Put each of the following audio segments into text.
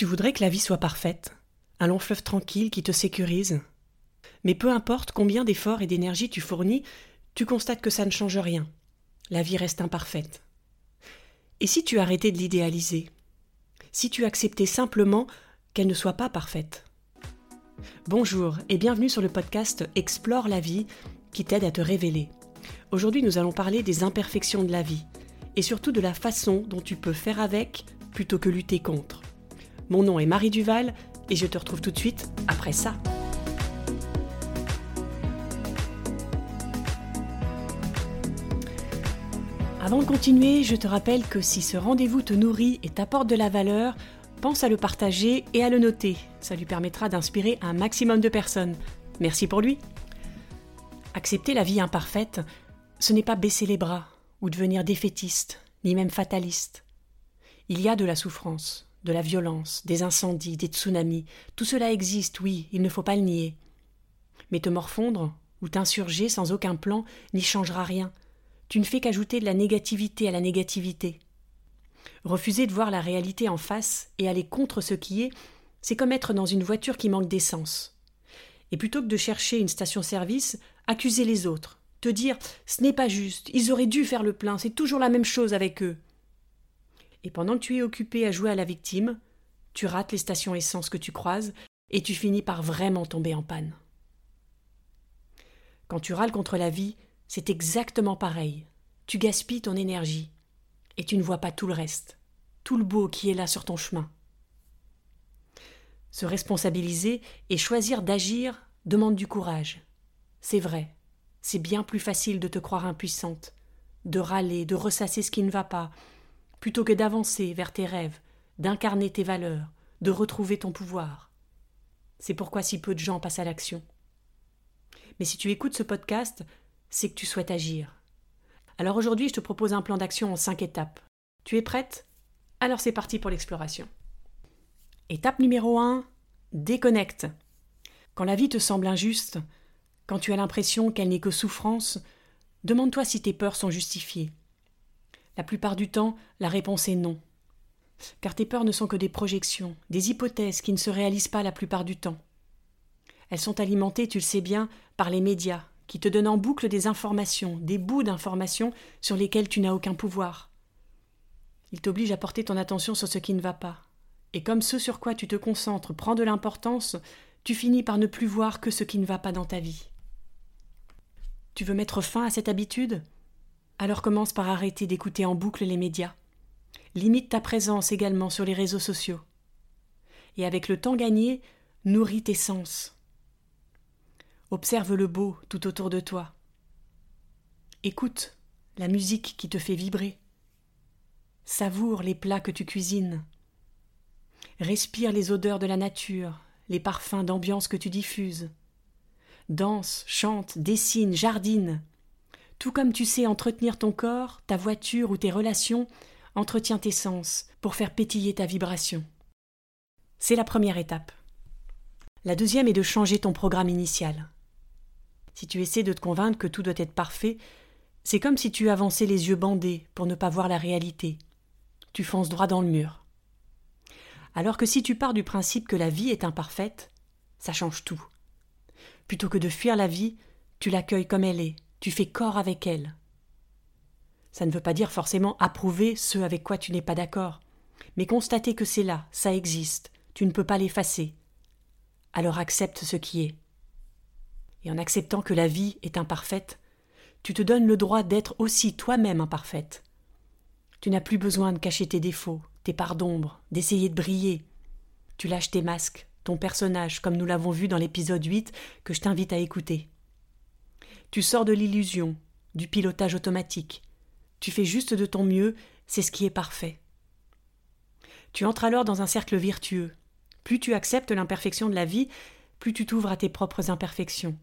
Tu voudrais que la vie soit parfaite, un long fleuve tranquille qui te sécurise. Mais peu importe combien d'efforts et d'énergie tu fournis, tu constates que ça ne change rien. La vie reste imparfaite. Et si tu arrêtais de l'idéaliser? Si tu acceptais simplement qu'elle ne soit pas parfaite? Bonjour et bienvenue sur le podcast Explore la vie qui t'aide à te révéler. Aujourd'hui nous allons parler des imperfections de la vie et surtout de la façon dont tu peux faire avec plutôt que lutter contre. Mon nom est Marie Duval et je te retrouve tout de suite après ça. Avant de continuer, je te rappelle que si ce rendez-vous te nourrit et t'apporte de la valeur, pense à le partager et à le noter. Ça lui permettra d'inspirer un maximum de personnes. Merci pour lui. Accepter la vie imparfaite, ce n'est pas baisser les bras ou devenir défaitiste, ni même fataliste. Il y a de la souffrance, de la violence, des incendies, des tsunamis. Tout cela existe, oui, il ne faut pas le nier. Mais te morfondre ou t'insurger sans aucun plan n'y changera rien. Tu ne fais qu'ajouter de la négativité à la négativité. Refuser de voir la réalité en face et aller contre ce qui est, c'est comme être dans une voiture qui manque d'essence. Et plutôt que de chercher une station-service, accuser les autres, te dire ce n'est pas juste, ils auraient dû faire le plein, c'est toujours la même chose avec eux et pendant que tu es occupé à jouer à la victime, tu rates les stations essence que tu croises et tu finis par vraiment tomber en panne. Quand tu râles contre la vie, c'est exactement pareil. Tu gaspilles ton énergie et tu ne vois pas tout le reste, tout le beau qui est là sur ton chemin. Se responsabiliser et choisir d'agir demande du courage. C'est vrai, c'est bien plus facile de te croire impuissante, de râler, de ressasser ce qui ne va pas, plutôt que d'avancer vers tes rêves, d'incarner tes valeurs, de retrouver ton pouvoir. C'est pourquoi si peu de gens passent à l'action. Mais si tu écoutes ce podcast, c'est que tu souhaites agir. Alors aujourd'hui, je te propose un plan d'action en cinq étapes. Tu es prête? Alors c'est parti pour l'exploration. Étape numéro 1 déconnecte. Quand la vie te semble injuste, quand tu as l'impression qu'elle n'est que souffrance, demande-toi si tes peurs sont justifiées. La plupart du temps, la réponse est non. Car tes peurs ne sont que des projections, des hypothèses qui ne se réalisent pas la plupart du temps. Elles sont alimentées, tu le sais bien, par les médias, qui te donnent en boucle des informations, des bouts d'informations sur lesquels tu n'as aucun pouvoir. Ils t'obligent à porter ton attention sur ce qui ne va pas. Et comme ce sur quoi tu te concentres prend de l'importance, tu finis par ne plus voir que ce qui ne va pas dans ta vie. Tu veux mettre fin à cette habitude? Alors commence par arrêter d'écouter en boucle les médias. Limite ta présence également sur les réseaux sociaux. Et avec le temps gagné, nourris tes sens. Observe le beau tout autour de toi. Écoute la musique qui te fait vibrer. Savoure les plats que tu cuisines. Respire les odeurs de la nature, les parfums d'ambiance que tu diffuses. Danse, chante, dessine, jardine. Tout comme tu sais entretenir ton corps, ta voiture ou tes relations, entretiens tes sens pour faire pétiller ta vibration. C'est la première étape. La deuxième est de changer ton programme initial. Si tu essaies de te convaincre que tout doit être parfait, c'est comme si tu avançais les yeux bandés pour ne pas voir la réalité. Tu fonces droit dans le mur. Alors que si tu pars du principe que la vie est imparfaite, ça change tout. Plutôt que de fuir la vie, tu l'accueilles comme elle est, tu fais corps avec elle. Ça ne veut pas dire forcément approuver ceux avec quoi tu n'es pas d'accord, mais constater que c'est là, ça existe, tu ne peux pas l'effacer. Alors accepte ce qui est. Et en acceptant que la vie est imparfaite, tu te donnes le droit d'être aussi toi-même imparfaite. Tu n'as plus besoin de cacher tes défauts, tes parts d'ombre, d'essayer de briller. Tu lâches tes masques, ton personnage, comme nous l'avons vu dans l'épisode 8 que je t'invite à écouter. Tu sors de l'illusion, du pilotage automatique. Tu fais juste de ton mieux, c'est ce qui est parfait. Tu entres alors dans un cercle vertueux. Plus tu acceptes l'imperfection de la vie, plus tu t'ouvres à tes propres imperfections.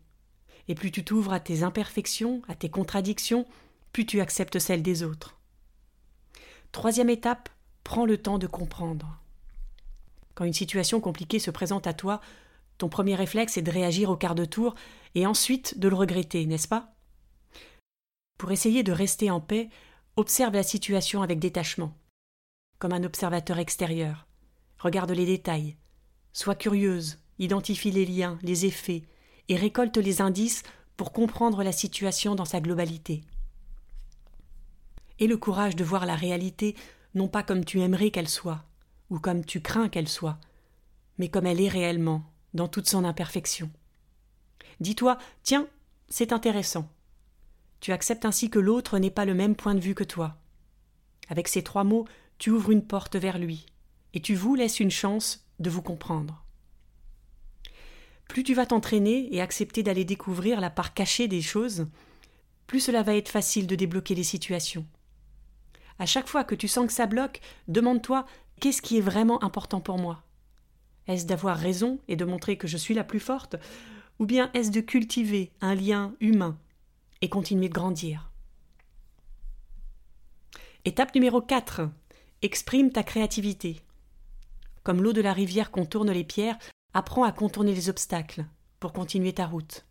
Et plus tu t'ouvres à tes imperfections, à tes contradictions, plus tu acceptes celles des autres. Troisième étape, prends le temps de comprendre. Quand une situation compliquée se présente à toi, ton premier réflexe est de réagir au quart de tour et ensuite de le regretter, n'est-ce pas? Pour essayer de rester en paix, observe la situation avec détachement, comme un observateur extérieur. Regarde les détails. Sois curieuse, identifie les liens, les effets, et récolte les indices pour comprendre la situation dans sa globalité. Et le courage de voir la réalité non pas comme tu aimerais qu'elle soit, ou comme tu crains qu'elle soit, mais comme elle est réellement, dans toute son imperfection. Dis-toi, tiens, c'est intéressant. Tu acceptes ainsi que l'autre n'ait pas le même point de vue que toi. Avec ces trois mots, tu ouvres une porte vers lui, et tu vous laisses une chance de vous comprendre. Plus tu vas t'entraîner et accepter d'aller découvrir la part cachée des choses, plus cela va être facile de débloquer les situations. À chaque fois que tu sens que ça bloque, demande-toi qu'est-ce qui est vraiment important pour moi? Est-ce d'avoir raison et de montrer que je suis la plus forte? Ou bien est-ce de cultiver un lien humain et continuer de grandir? Étape numéro 4. Exprime ta créativité. Comme l'eau de la rivière contourne les pierres, apprends à contourner les obstacles pour continuer ta route.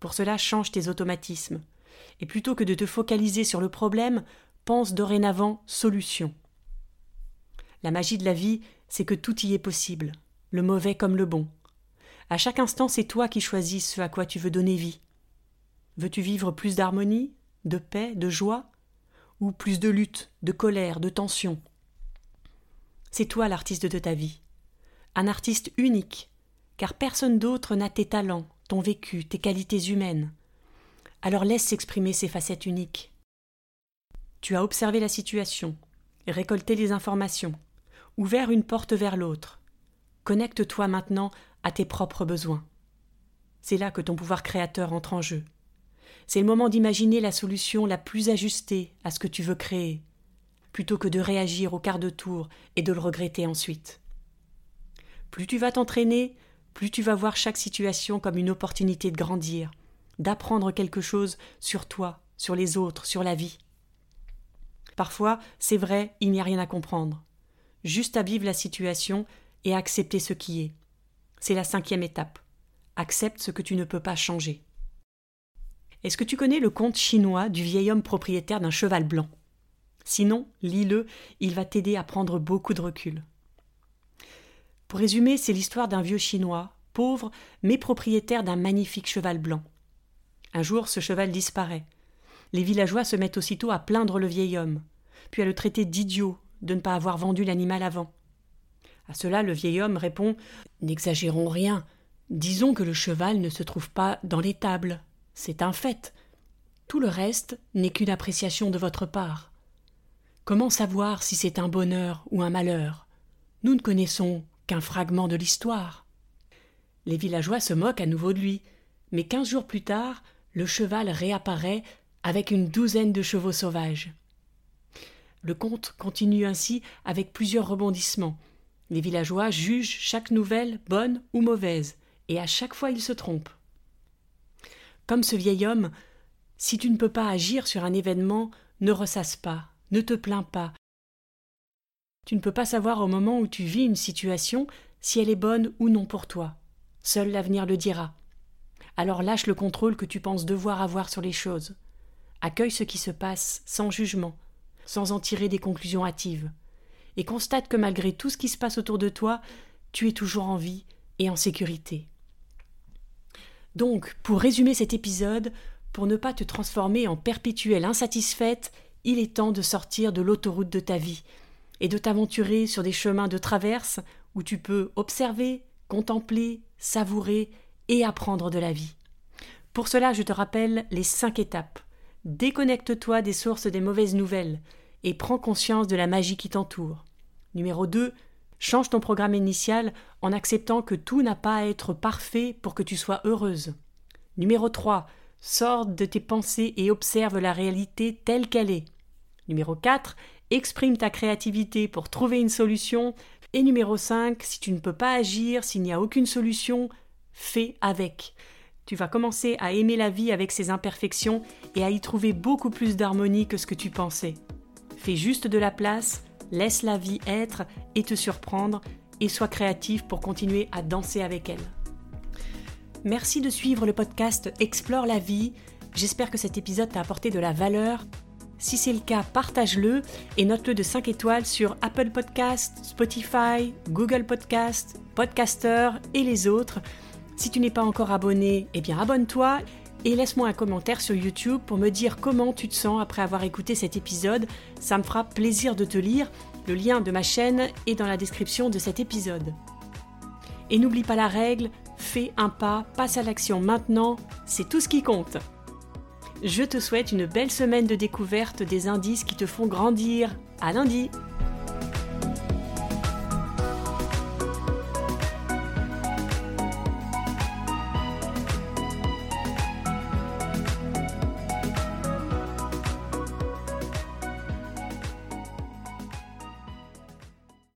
Pour cela, change tes automatismes. Et plutôt que de te focaliser sur le problème, pense dorénavant solution. La magie de la vie, c'est que tout y est possible, le mauvais comme le bon. À chaque instant, c'est toi qui choisis ce à quoi tu veux donner vie. Veux-tu vivre plus d'harmonie, de paix, de joie Ou plus de lutte, de colère, de tension? C'est toi l'artiste de ta vie. Un artiste unique, car personne d'autre n'a tes talents, ton vécu, tes qualités humaines. Alors laisse s'exprimer ces facettes uniques. Tu as observé la situation, récolté les informations, ouvert une porte vers l'autre. Connecte-toi maintenant à tes propres besoins. C'est là que ton pouvoir créateur entre en jeu. C'est le moment d'imaginer la solution la plus ajustée à ce que tu veux créer, plutôt que de réagir au quart de tour et de le regretter ensuite. Plus tu vas t'entraîner, plus tu vas voir chaque situation comme une opportunité de grandir, d'apprendre quelque chose sur toi, sur les autres, sur la vie. Parfois, c'est vrai, il n'y a rien à comprendre. Juste à vivre la situation et à accepter ce qui est. C'est la cinquième étape. Accepte ce que tu ne peux pas changer. Est-ce que tu connais le conte chinois du vieil homme propriétaire d'un cheval blanc? Sinon, lis-le, il va t'aider à prendre beaucoup de recul. Pour résumer, c'est l'histoire d'un vieux chinois, pauvre, mais propriétaire d'un magnifique cheval blanc. Un jour, ce cheval disparaît. Les villageois se mettent aussitôt à plaindre le vieil homme puis à le traiter d'idiot de ne pas avoir vendu l'animal avant. À cela, le vieil homme répond N'exagérons rien. Disons que le cheval ne se trouve pas dans l'étable. C'est un fait. Tout le reste n'est qu'une appréciation de votre part. Comment savoir si c'est un bonheur ou un malheur? Nous ne connaissons qu'un fragment de l'histoire. Les villageois se moquent à nouveau de lui, mais quinze jours plus tard, le cheval réapparaît avec une douzaine de chevaux sauvages. Le conte continue ainsi avec plusieurs rebondissements. Les villageois jugent chaque nouvelle bonne ou mauvaise, et à chaque fois ils se trompent. Comme ce vieil homme, si tu ne peux pas agir sur un événement, ne ressasse pas, ne te plains pas. Tu ne peux pas savoir au moment où tu vis une situation si elle est bonne ou non pour toi. Seul l'avenir le dira. Alors lâche le contrôle que tu penses devoir avoir sur les choses. Accueille ce qui se passe sans jugement, sans en tirer des conclusions hâtives, et constate que malgré tout ce qui se passe autour de toi, tu es toujours en vie et en sécurité. Donc, pour résumer cet épisode, pour ne pas te transformer en perpétuelle insatisfaite, il est temps de sortir de l'autoroute de ta vie et de t'aventurer sur des chemins de traverse où tu peux observer, contempler, savourer et apprendre de la vie. Pour cela, je te rappelle les cinq étapes. Déconnecte-toi des sources des mauvaises nouvelles, et prends conscience de la magie qui t'entoure. Numéro 2. Change ton programme initial en acceptant que tout n'a pas à être parfait pour que tu sois heureuse. Numéro 3. Sors de tes pensées et observe la réalité telle qu'elle est. Numéro 4. Exprime ta créativité pour trouver une solution. Et numéro 5. Si tu ne peux pas agir, s'il n'y a aucune solution, fais avec. Tu vas commencer à aimer la vie avec ses imperfections et à y trouver beaucoup plus d'harmonie que ce que tu pensais. Fais juste de la place, laisse la vie être et te surprendre, et sois créatif pour continuer à danser avec elle. Merci de suivre le podcast Explore la vie. J'espère que cet épisode t'a apporté de la valeur. Si c'est le cas, partage-le et note-le de 5 étoiles sur Apple Podcast, Spotify, Google Podcast, Podcaster et les autres. Si tu n'es pas encore abonné, eh bien abonne-toi et laisse-moi un commentaire sur YouTube pour me dire comment tu te sens après avoir écouté cet épisode. Ça me fera plaisir de te lire. Le lien de ma chaîne est dans la description de cet épisode. Et n'oublie pas la règle, fais un pas, passe à l'action maintenant, c'est tout ce qui compte. Je te souhaite une belle semaine de découverte des indices qui te font grandir. À lundi!